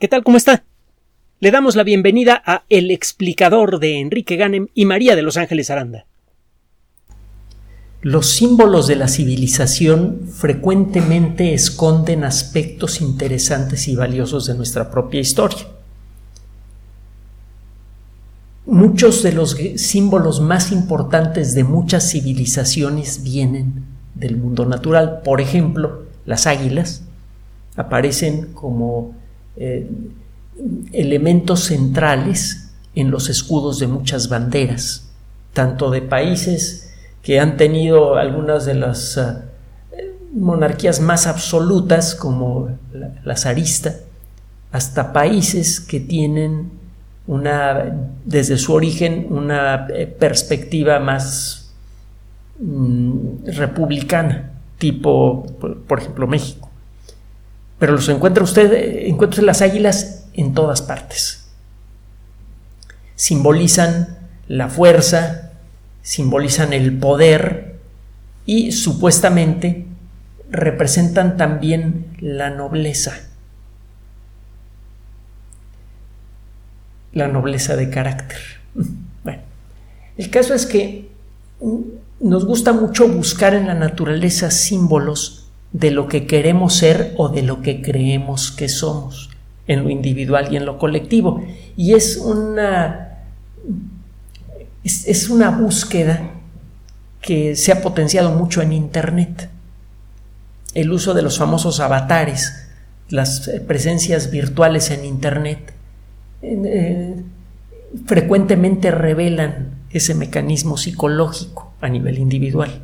¿Qué tal? ¿Cómo está? Le damos la bienvenida a El explicador de Enrique Ganem y María de Los Ángeles Aranda. Los símbolos de la civilización frecuentemente esconden aspectos interesantes y valiosos de nuestra propia historia. Muchos de los símbolos más importantes de muchas civilizaciones vienen del mundo natural. Por ejemplo, las águilas aparecen como eh, elementos centrales en los escudos de muchas banderas, tanto de países que han tenido algunas de las eh, monarquías más absolutas como la, zarista, hasta países que tienen una, desde su origen, una eh, perspectiva más mm, republicana, tipo, por ejemplo, México pero los encuentra usted, encuentra las águilas en todas partes. Simbolizan la fuerza, simbolizan el poder y supuestamente representan también la nobleza. La nobleza de carácter. Bueno, el caso es que nos gusta mucho buscar en la naturaleza símbolos de lo que queremos ser o de lo que creemos que somos, en lo individual y en lo colectivo. Y es una, es, una búsqueda que se ha potenciado mucho en Internet. El uso de los famosos avatares, las presencias virtuales en Internet, eh, frecuentemente revelan ese mecanismo psicológico a nivel individual.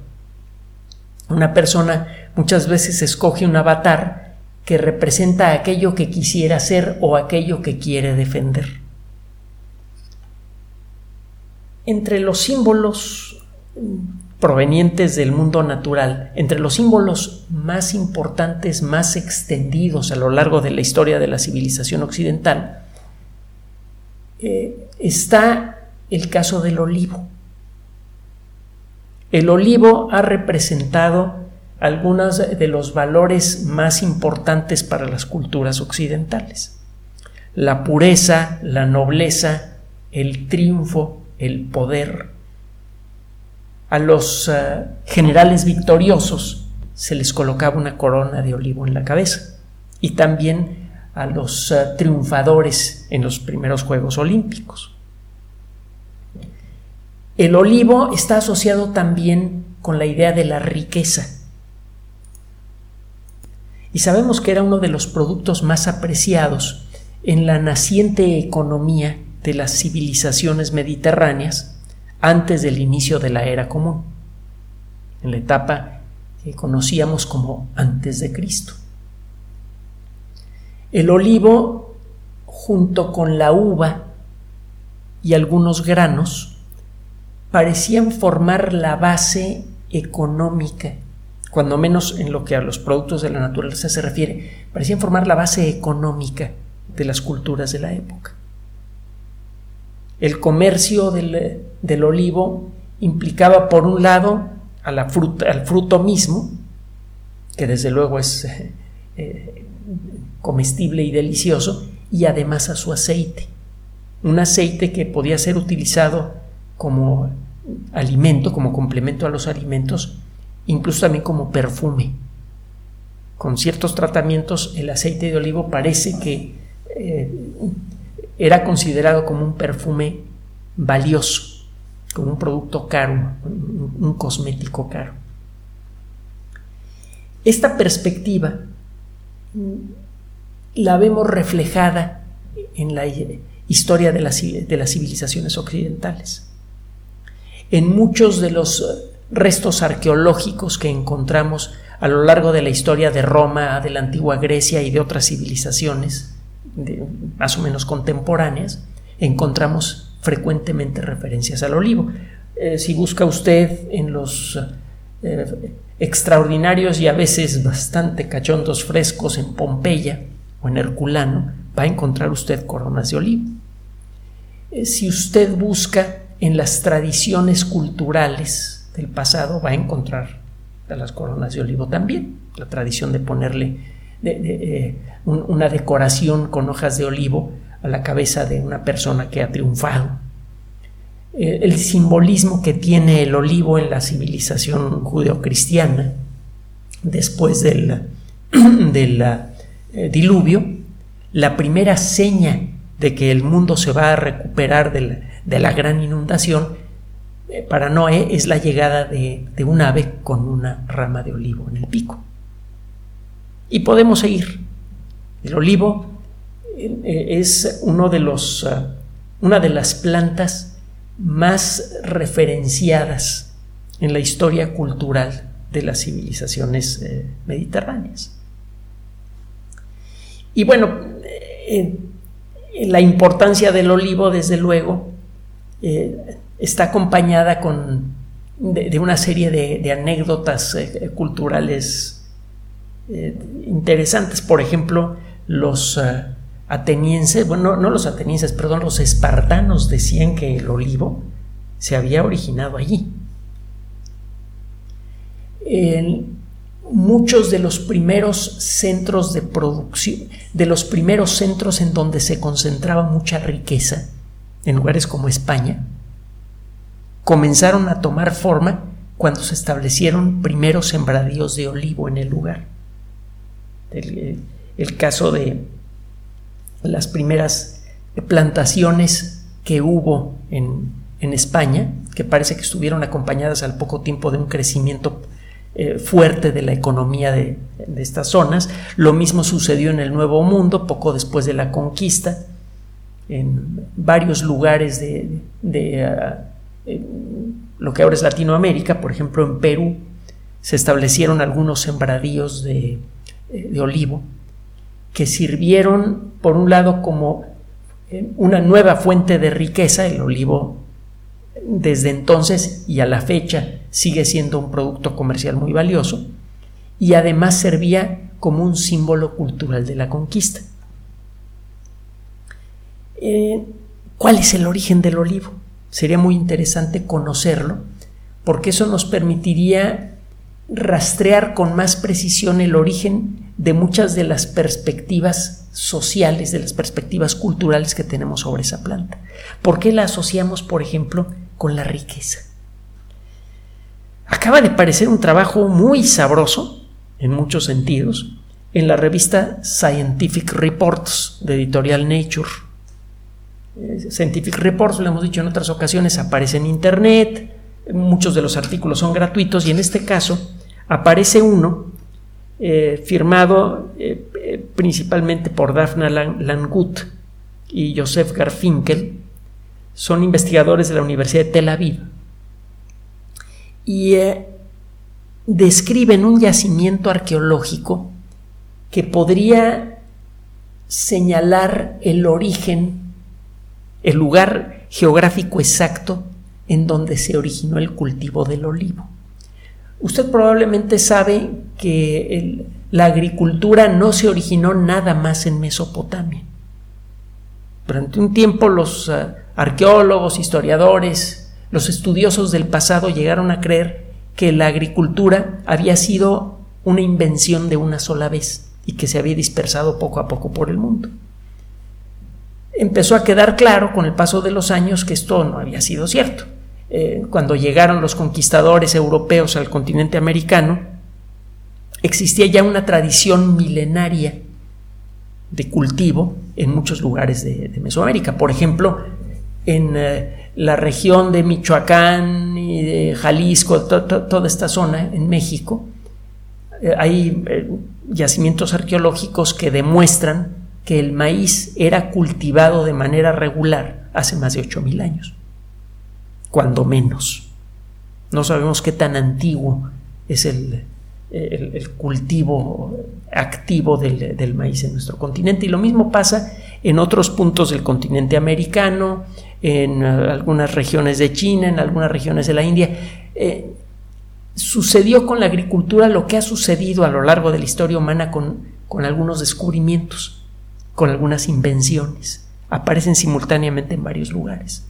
Una persona muchas veces escoge un avatar que representa aquello que quisiera ser o aquello que quiere defender. Entre los símbolos provenientes del mundo natural, entre los símbolos más importantes, más extendidos a lo largo de la historia de la civilización occidental, eh, está el caso del olivo. El olivo ha representado algunos de los valores más importantes para las culturas occidentales. La pureza, la nobleza, el triunfo, el poder. A los eh, generales victoriosos se les colocaba una corona de olivo en la cabeza y también a los eh, triunfadores en los primeros Juegos Olímpicos. El olivo está asociado también con la idea de la riqueza. Y sabemos que era uno de los productos más apreciados en la naciente economía de las civilizaciones mediterráneas antes del inicio de la era común, en la etapa que conocíamos como antes de Cristo. El olivo, junto con la uva y algunos granos, parecían formar la base económica, cuando menos en lo que a los productos de la naturaleza se refiere, parecían formar la base económica de las culturas de la época. El comercio del, olivo implicaba, por un lado, a la fruta, al fruto mismo, que desde luego es eh, comestible y delicioso, y además a su aceite. Un aceite que podía ser utilizado como alimento, como complemento a los alimentos, incluso también como perfume. Con ciertos tratamientos el aceite de olivo parece que eh, era considerado como un perfume valioso, como un producto caro, un cosmético caro. Esta perspectiva la vemos reflejada en la historia de las, de las civilizaciones occidentales en muchos de los restos arqueológicos que encontramos a lo largo de la historia de Roma, de la antigua Grecia y de otras civilizaciones más o menos contemporáneas, encontramos frecuentemente referencias al olivo. Eh, si busca usted en los eh, extraordinarios y a veces bastante cachondos frescos en Pompeya o en Herculano, va a encontrar usted coronas de olivo. si usted busca en las tradiciones culturales del pasado va a encontrar las coronas de olivo también. La tradición de ponerle una decoración con hojas de olivo a la cabeza de una persona que ha triunfado. el simbolismo que tiene el olivo en la civilización judeocristiana después del, del eh, diluvio, la primera seña de que el mundo se va a recuperar de la, gran inundación, eh, para Noé es la llegada de, un ave con una rama de olivo en el pico. Y podemos seguir. El olivo eh, es uno de los, una de las plantas más referenciadas en la historia cultural de las civilizaciones mediterráneas. Y bueno, la importancia del olivo, desde luego, eh, está acompañada con, de, una serie de, anécdotas eh, culturales eh, interesantes. Por ejemplo, los atenienses, bueno, no, los atenienses, perdón, los espartanos decían que el olivo se había originado allí muchos de los primeros centros de producción, de los primeros centros en donde se concentraba mucha riqueza, en lugares como España, comenzaron a tomar forma cuando se establecieron primeros sembradíos de olivo en el lugar. El, caso de las primeras plantaciones que hubo en, en España, que parece que estuvieron acompañadas al poco tiempo de un crecimiento eh, fuerte de la economía de, estas zonas. Lo mismo sucedió en el Nuevo Mundo, poco después de la conquista, en varios lugares de, lo que ahora es Latinoamérica, por ejemplo en Perú, se establecieron algunos sembradíos de, eh, olivo que sirvieron, por un lado, como eh, una nueva fuente de riqueza, el olivo desde entonces y a la fecha sigue siendo un producto comercial muy valioso y además servía como un símbolo cultural de la conquista. Eh, ¿Cuál es el origen del olivo? Sería muy interesante conocerlo porque eso nos permitiría rastrear con más precisión el origen de muchas de las perspectivas sociales, de las perspectivas culturales que tenemos sobre esa planta. ¿Por qué la asociamos, por ejemplo, con la riqueza? Acaba de parecer un trabajo muy sabroso, en muchos sentidos, en la revista Scientific Reports de editorial Nature. Eh, Scientific Reports, lo hemos dicho en otras ocasiones, aparece en Internet, muchos de los artículos son gratuitos y en este caso aparece uno eh, firmado eh, principalmente por Daphne Langut y Joseph Garfinkel, son investigadores de la Universidad de Tel Aviv. Y describen un yacimiento arqueológico que podría señalar el origen, el lugar geográfico exacto en donde se originó el cultivo del olivo. Usted probablemente sabe que la agricultura no se originó nada más en Mesopotamia. Durante un tiempo los eh, arqueólogos, historiadores, los estudiosos del pasado llegaron a creer que la agricultura había sido una invención de una sola vez y que se había dispersado poco a poco por el mundo. Empezó a quedar claro con el paso de los años que esto no había sido cierto. Eh, cuando llegaron los conquistadores europeos al continente americano, existía ya una tradición milenaria de cultivo en muchos lugares de, Mesoamérica. Por ejemplo, en eh, la región de Michoacán y de Jalisco, toda esta zona en México, eh, hay yacimientos arqueológicos que demuestran que el maíz era cultivado de manera regular hace más de 8.000 años, cuando menos. No sabemos qué tan antiguo es el, cultivo activo del, del, maíz en nuestro continente. Y lo mismo pasa en otros puntos del continente americano, en algunas regiones de China, en algunas regiones de la India. Eh, sucedió con la agricultura lo que ha sucedido a lo largo de la historia humana con, con algunos descubrimientos, con algunas invenciones. Aparecen simultáneamente en varios lugares.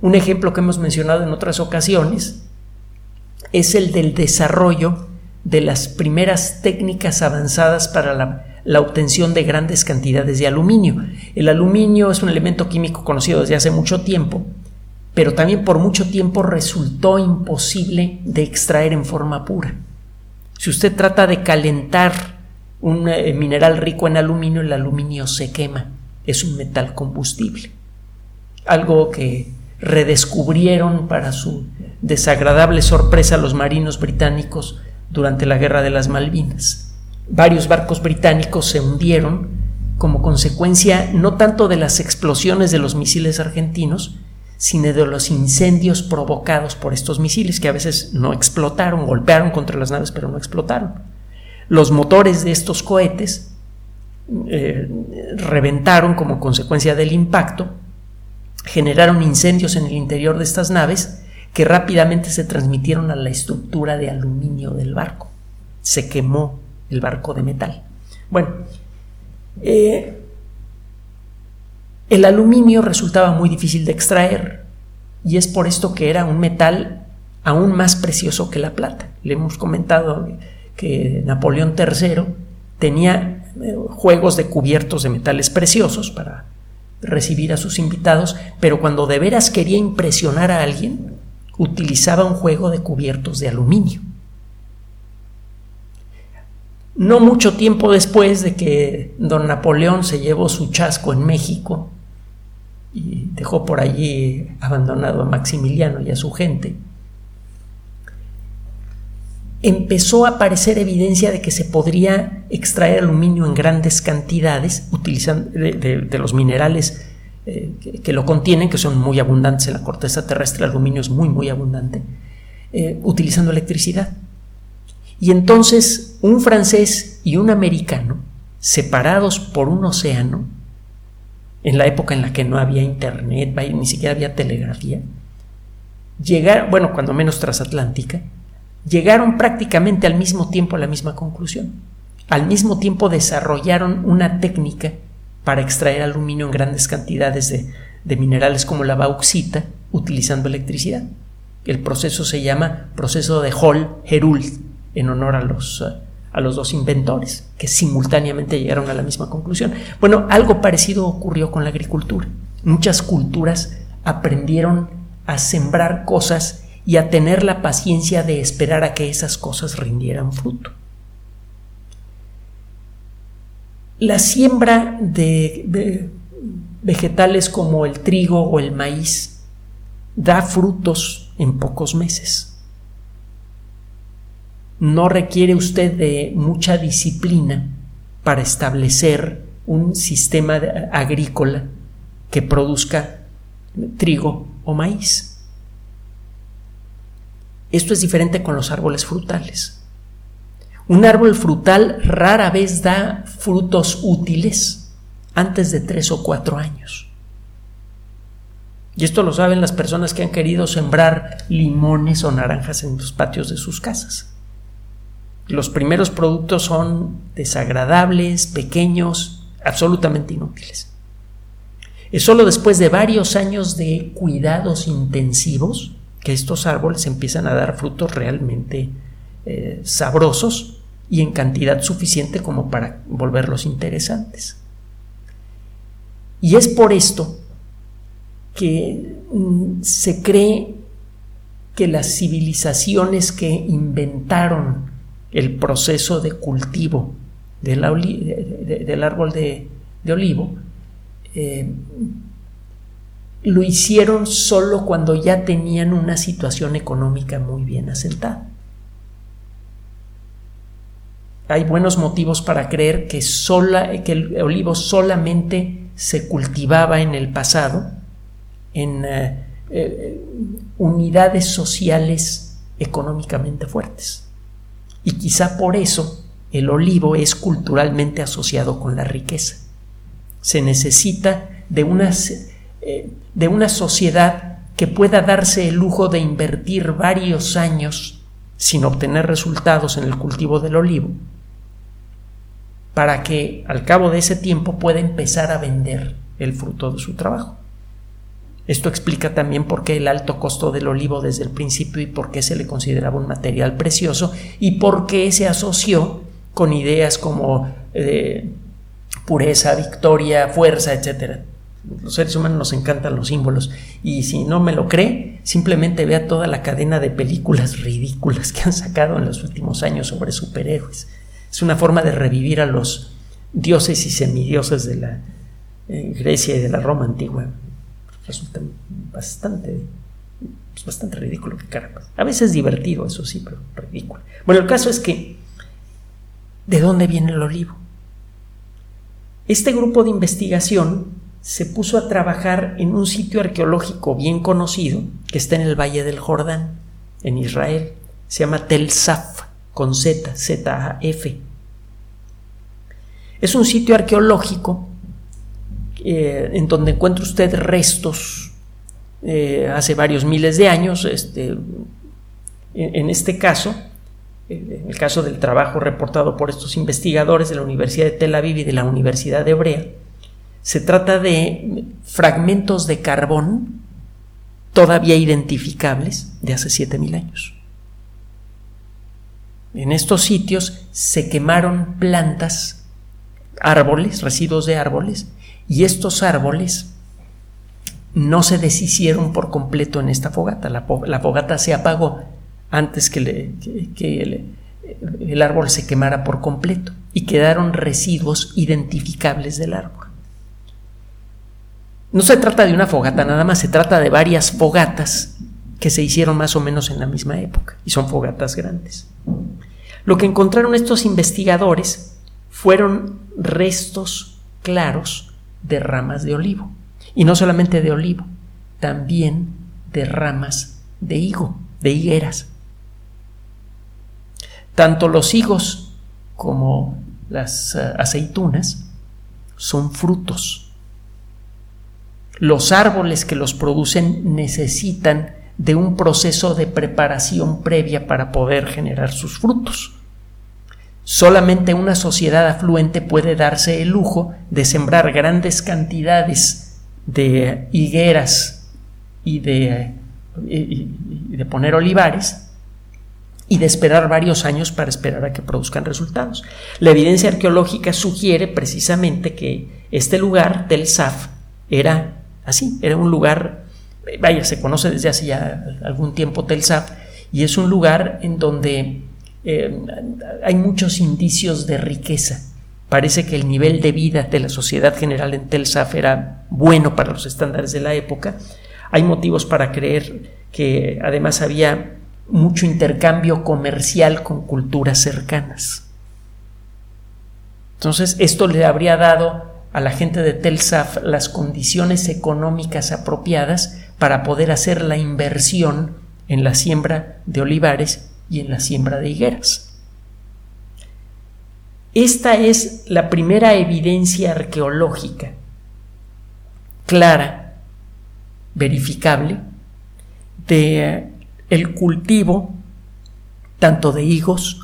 Un ejemplo que hemos mencionado en otras ocasiones es el del desarrollo de las primeras técnicas avanzadas para la, obtención de grandes cantidades de aluminio. El aluminio es un elemento químico conocido desde hace mucho tiempo, pero también por mucho tiempo resultó imposible de extraer en forma pura. Si usted trata de calentar un eh, mineral rico en aluminio, el aluminio se quema, es un metal combustible. Algo que redescubrieron para su desagradable sorpresa los marinos británicos durante la Guerra de las Malvinas. Varios barcos británicos se hundieron como consecuencia no tanto de las explosiones de los misiles argentinos, sino de los incendios provocados por estos misiles que a veces no explotaron, golpearon contra las naves pero no explotaron. Los motores de estos cohetes eh, reventaron como consecuencia del impacto, generaron incendios en el interior de estas naves que rápidamente se transmitieron a la estructura de aluminio del barco. Se quemó el barco de metal. Bueno, eh, el aluminio resultaba muy difícil de extraer y es por esto que era un metal aún más precioso que la plata. Le hemos comentado que Napoleón III tenía eh, juegos de cubiertos de metales preciosos para recibir a sus invitados, pero cuando de veras quería impresionar a alguien, utilizaba un juego de cubiertos de aluminio. No mucho tiempo después de que don Napoleón se llevó su chasco en México y dejó por allí abandonado a Maximiliano y a su gente, empezó a aparecer evidencia de que se podría extraer aluminio en grandes cantidades utilizando de los minerales eh, que, lo contienen, que son muy abundantes en la corteza terrestre, el aluminio es muy, muy abundante, eh, utilizando electricidad. Y entonces un francés y un americano, separados por un océano, en la época en la que no había internet, ni siquiera había telegrafía, llegaron, bueno, cuando menos transatlántica, llegaron prácticamente al mismo tiempo a la misma conclusión. Al mismo tiempo desarrollaron una técnica para extraer aluminio en grandes cantidades de, minerales como la bauxita utilizando electricidad. El proceso se llama proceso de Hall-Héroult en honor a los, a los dos inventores que simultáneamente llegaron a la misma conclusión. Bueno, algo parecido ocurrió con la agricultura. Muchas culturas aprendieron a sembrar cosas y a tener la paciencia de esperar a que esas cosas rindieran fruto. La siembra de, vegetales como el trigo o el maíz da frutos en pocos meses. No requiere usted de mucha disciplina para establecer un sistema agrícola que produzca trigo o maíz. Esto es diferente con los árboles frutales. Un árbol frutal rara vez da frutos útiles antes de tres o cuatro años. Y esto lo saben las personas que han querido sembrar limones o naranjas en los patios de sus casas. Los primeros productos son desagradables, pequeños, absolutamente inútiles. Es solo después de varios años de cuidados intensivos que estos árboles empiezan a dar frutos realmente eh, sabrosos y en cantidad suficiente como para volverlos interesantes. Y es por esto que mm, se cree que las civilizaciones que inventaron el proceso de cultivo del, árbol de, olivo eh, lo hicieron solo cuando ya tenían una situación económica muy bien asentada hay buenos motivos para creer que, sola, que el olivo solamente se cultivaba en el pasado en eh, eh, unidades sociales económicamente fuertes. Y quizá por eso el olivo es culturalmente asociado con la riqueza. Se necesita de una, eh, de una sociedad que pueda darse el lujo de invertir varios años sin obtener resultados en el cultivo del olivo para que al cabo de ese tiempo pueda empezar a vender el fruto de su trabajo. Esto explica también por qué el alto costo del olivo desde el principio y por qué se le consideraba un material precioso y por qué se asoció con ideas como eh, pureza, victoria, fuerza, etc. Los seres humanos nos encantan los símbolos y si no me lo cree, simplemente vea toda la cadena de películas ridículas que han sacado en los últimos años sobre superhéroes. Es una forma de revivir a los dioses y semidioses de la eh, Grecia y de la Roma antigua resulta bastante, pues, bastante ridículo que caramba. A veces divertido, eso sí, pero ridículo. Bueno, el caso es que, ¿de dónde viene el olivo? Este grupo de investigación se puso a trabajar en un sitio arqueológico bien conocido que está en el Valle del Jordán, en Israel. Se llama Tel Saf, con Z, Z-A-F. Es un sitio arqueológico eh, en donde encuentra usted restos eh, hace varios miles de años. Este, en, este caso, en el caso del trabajo reportado por estos investigadores de la Universidad de Tel Aviv y de la Universidad de Hebrea, se trata de fragmentos de carbón todavía identificables de hace 7000 años. En estos sitios se quemaron plantas, árboles, residuos de árboles, y estos árboles no se deshicieron por completo en esta fogata. La, fogata se apagó antes que, el, árbol se quemara por completo y quedaron residuos identificables del árbol. No se trata de una fogata nada más, se trata de varias fogatas que se hicieron más o menos en la misma época y son fogatas grandes. Lo que encontraron estos investigadores fueron restos claros de ramas de olivo. Y no solamente de olivo, también de ramas de higo, de higueras. Tanto los higos como las eh, aceitunas son frutos. Los árboles que los producen necesitan de un proceso de preparación previa para poder generar sus frutos. Solamente una sociedad afluente puede darse el lujo de sembrar grandes cantidades de higueras y de, de poner olivares y de esperar varios años para esperar a que produzcan resultados. La evidencia arqueológica sugiere precisamente que este lugar, Tel Saf, era así, era un lugar, vaya, se conoce desde hace ya algún tiempo Tel Saf, y es un lugar en donde eh, hay muchos indicios de riqueza. Parece que el nivel de vida de la sociedad general en Tel Saf era bueno para los estándares de la época. Hay motivos para creer que además había mucho intercambio comercial con culturas cercanas. Entonces, esto le habría dado a la gente de Tel Saf las condiciones económicas apropiadas para poder hacer la inversión en la siembra de olivares y en la siembra de higueras. Esta es la primera evidencia arqueológica clara, verificable, de eh, el cultivo tanto de higos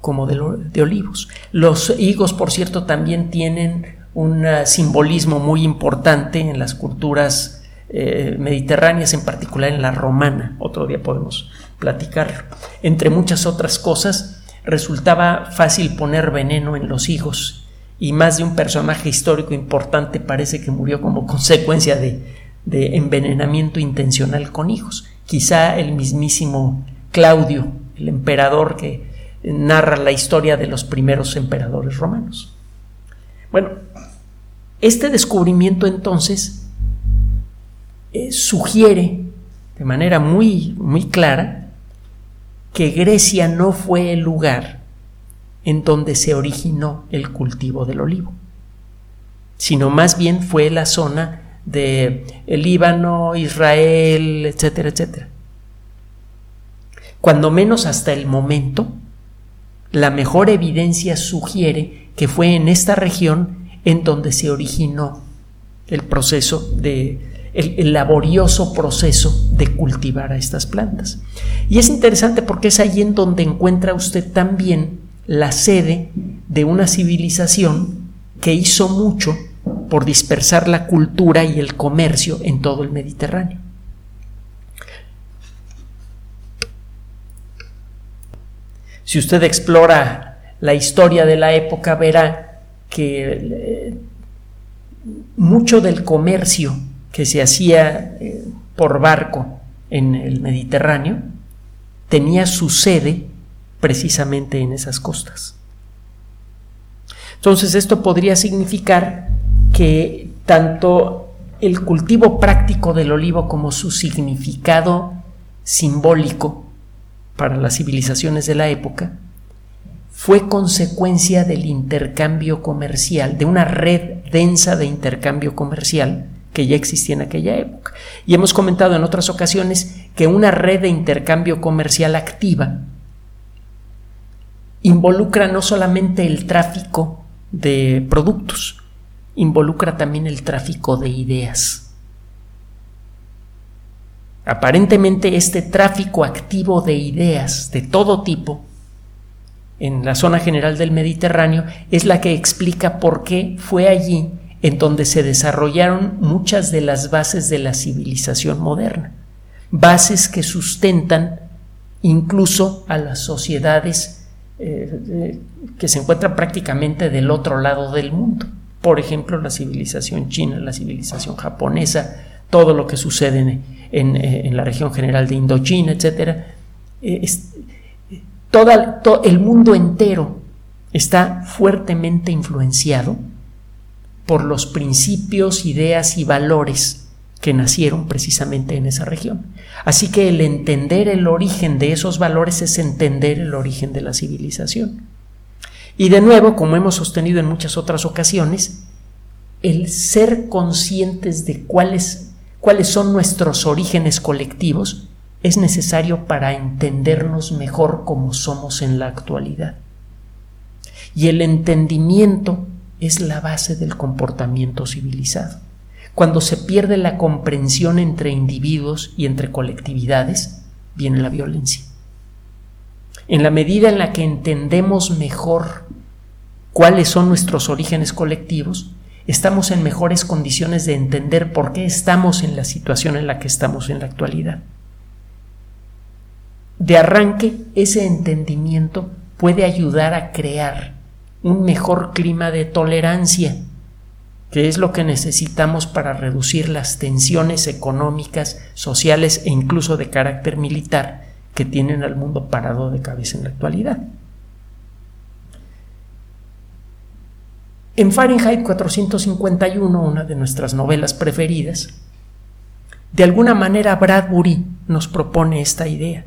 como de, olivos. Los higos, por cierto, también tienen un eh, simbolismo muy importante en las culturas eh, mediterráneas, en particular en la romana. Otro día podemos platicarlo. Entre muchas otras cosas, resultaba fácil poner veneno en los hijos y más de un personaje histórico importante parece que murió como consecuencia de, de envenenamiento intencional con hijos. Quizá el mismísimo Claudio, el emperador que narra la historia de los primeros emperadores romanos. Bueno, este descubrimiento entonces eh, sugiere de manera muy, muy clara que Grecia no fue el lugar en donde se originó el cultivo del olivo, sino más bien fue la zona de el Líbano, Israel, etcétera, etcétera. Cuando menos hasta el momento, la mejor evidencia sugiere que fue en esta región en donde se originó el proceso de el, laborioso proceso de cultivar a estas plantas. Y es interesante porque es ahí en donde encuentra usted también la sede de una civilización que hizo mucho por dispersar la cultura y el comercio en todo el Mediterráneo. Si usted explora la historia de la época, verá que eh, mucho del comercio que se hacía eh, por barco en el Mediterráneo tenía su sede precisamente en esas costas. Entonces esto podría significar que tanto el cultivo práctico del olivo como su significado simbólico para las civilizaciones de la época fue consecuencia del intercambio comercial, de una red densa de intercambio comercial que ya existía en aquella época. Y hemos comentado en otras ocasiones que una red de intercambio comercial activa involucra no solamente el tráfico de productos, involucra también el tráfico de ideas. Aparentemente este tráfico activo de ideas de todo tipo en la zona general del Mediterráneo es la que explica por qué fue allí en donde se desarrollaron muchas de las bases de la civilización moderna, bases que sustentan incluso a las sociedades eh, que se encuentra prácticamente del otro lado del mundo. Por ejemplo, la civilización china, la civilización japonesa, todo lo que sucede en, eh, la región general de Indochina, etc. todo el mundo entero está fuertemente influenciado por los principios, ideas y valores que nacieron precisamente en esa región. Así que el entender el origen de esos valores es entender el origen de la civilización. Y de nuevo, como hemos sostenido en muchas otras ocasiones, el ser conscientes de cuáles, cuáles son nuestros orígenes colectivos es necesario para entendernos mejor como somos en la actualidad. Y el entendimiento es la base del comportamiento civilizado. Cuando se pierde la comprensión entre individuos y entre colectividades, viene la violencia. En la medida en la que entendemos mejor cuáles son nuestros orígenes colectivos, estamos en mejores condiciones de entender por qué estamos en la situación en la que estamos en la actualidad. De arranque, ese entendimiento puede ayudar a crear un mejor clima de tolerancia que es lo que necesitamos para reducir las tensiones económicas, sociales e incluso de carácter militar que tienen al mundo parado de cabeza en la actualidad. En Fahrenheit 451, una de nuestras novelas preferidas, de alguna manera Bradbury nos propone esta idea.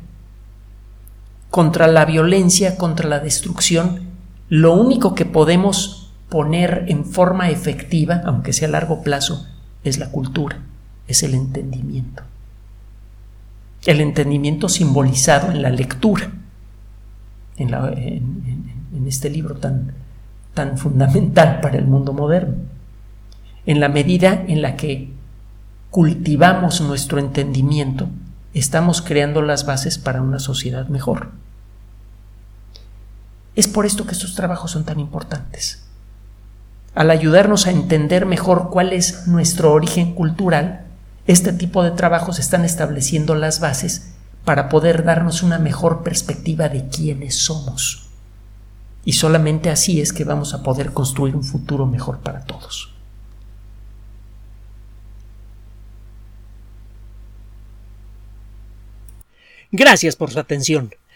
Contra la violencia, contra la destrucción, lo único que podemos poner en forma efectiva, aunque sea a largo plazo, es la cultura, es el entendimiento. El entendimiento simbolizado en la lectura, en, este libro tan, tan fundamental para el mundo moderno. En la medida en la que cultivamos nuestro entendimiento, estamos creando las bases para una sociedad mejor. Es por esto que estos trabajos son tan importantes al ayudarnos a entender mejor cuál es nuestro origen cultural, este tipo de trabajos están estableciendo las bases para poder darnos una mejor perspectiva de quiénes somos. Y solamente así es que vamos a poder construir un futuro mejor para todos. Gracias por su atención.